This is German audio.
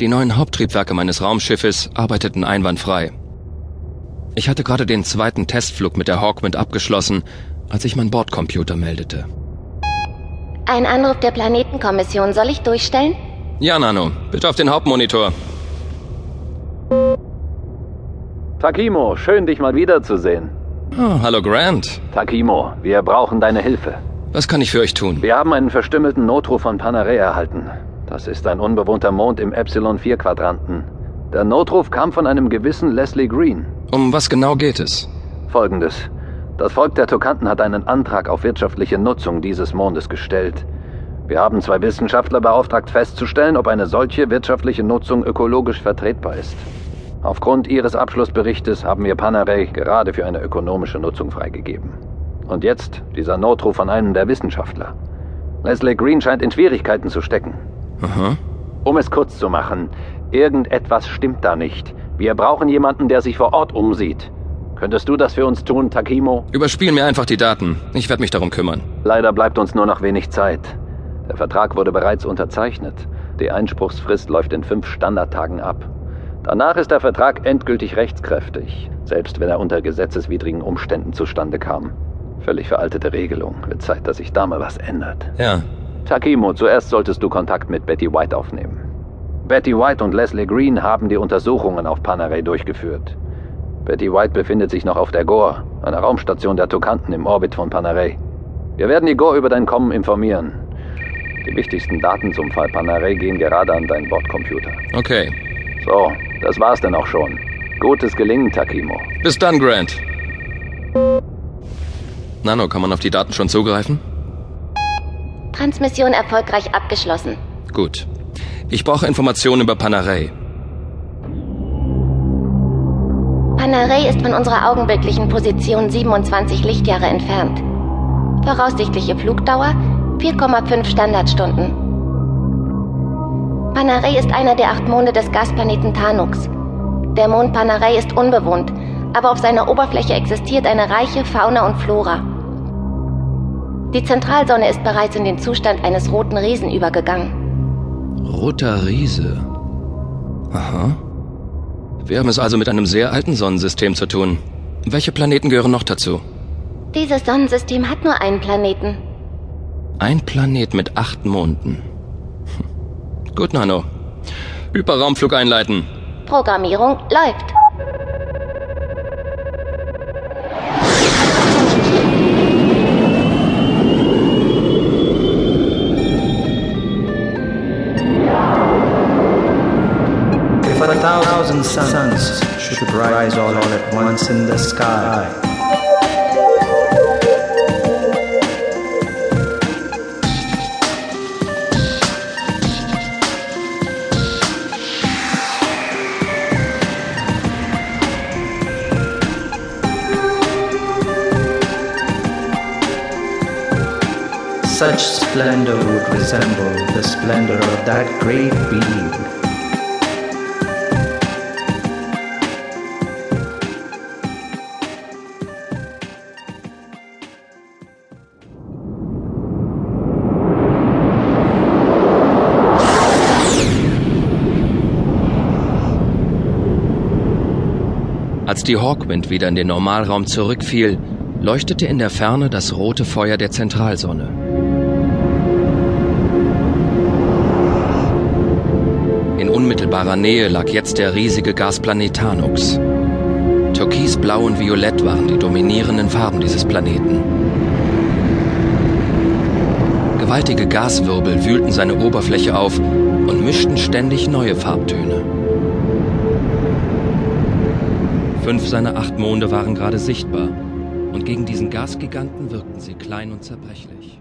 Die neuen Haupttriebwerke meines Raumschiffes arbeiteten einwandfrei. Ich hatte gerade den zweiten Testflug mit der Hawkwind abgeschlossen, als ich mein Bordcomputer meldete. Ein Anruf der Planetenkommission. Soll ich durchstellen? Ja, Nano. Bitte auf den Hauptmonitor. Takimo, schön dich mal wiederzusehen. Oh, hallo Grant. Takimo, wir brauchen deine Hilfe. Was kann ich für euch tun? Wir haben einen verstümmelten Notruf von Panare erhalten. Das ist ein unbewohnter Mond im Epsilon-4-Quadranten. Der Notruf kam von einem gewissen Leslie Green. Um was genau geht es? Folgendes. Das Volk der Tokanten hat einen Antrag auf wirtschaftliche Nutzung dieses Mondes gestellt. Wir haben zwei Wissenschaftler beauftragt festzustellen, ob eine solche wirtschaftliche Nutzung ökologisch vertretbar ist. Aufgrund ihres Abschlussberichtes haben wir Panarei gerade für eine ökonomische Nutzung freigegeben. Und jetzt dieser Notruf von einem der Wissenschaftler. Leslie Green scheint in Schwierigkeiten zu stecken. Aha. Um es kurz zu machen, irgendetwas stimmt da nicht. Wir brauchen jemanden, der sich vor Ort umsieht. Könntest du das für uns tun, Takimo? Überspiel mir einfach die Daten. Ich werde mich darum kümmern. Leider bleibt uns nur noch wenig Zeit. Der Vertrag wurde bereits unterzeichnet. Die Einspruchsfrist läuft in fünf Standardtagen ab. Danach ist der Vertrag endgültig rechtskräftig, selbst wenn er unter gesetzeswidrigen Umständen zustande kam. Völlig veraltete Regelung. Wird Zeit, dass sich da mal was ändert. Ja. Takimo, zuerst solltest du Kontakt mit Betty White aufnehmen. Betty White und Leslie Green haben die Untersuchungen auf Panarei durchgeführt. Betty White befindet sich noch auf der Gore, einer Raumstation der Tokanten im Orbit von Panarei. Wir werden die Gore über dein Kommen informieren. Die wichtigsten Daten zum Fall Panarei gehen gerade an deinen Bordcomputer. Okay. So, das war's dann auch schon. Gutes Gelingen, Takimo. Bis dann, Grant. Nano, kann man auf die Daten schon zugreifen? Transmission erfolgreich abgeschlossen. Gut. Ich brauche Informationen über Panarei. Panarei ist von unserer augenblicklichen Position 27 Lichtjahre entfernt. Voraussichtliche Flugdauer 4,5 Standardstunden. Panarei ist einer der acht Monde des Gasplaneten Tanux. Der Mond Panarei ist unbewohnt, aber auf seiner Oberfläche existiert eine reiche Fauna und Flora. Die Zentralsonne ist bereits in den Zustand eines roten Riesen übergegangen. Roter Riese. Aha. Wir haben es also mit einem sehr alten Sonnensystem zu tun. Welche Planeten gehören noch dazu? Dieses Sonnensystem hat nur einen Planeten. Ein Planet mit acht Monden. Hm. Gut, Nano. Hyperraumflug einleiten. Programmierung läuft. Thousand suns should rise all at once in the sky, such splendor would resemble the splendor of that great being. Als die Hawkwind wieder in den Normalraum zurückfiel, leuchtete in der Ferne das rote Feuer der Zentralsonne. In unmittelbarer Nähe lag jetzt der riesige Gasplanet Tanux. Türkis, Blau und Violett waren die dominierenden Farben dieses Planeten. Gewaltige Gaswirbel wühlten seine Oberfläche auf und mischten ständig neue Farbtöne. Fünf seiner acht Monde waren gerade sichtbar und gegen diesen Gasgiganten wirkten sie klein und zerbrechlich.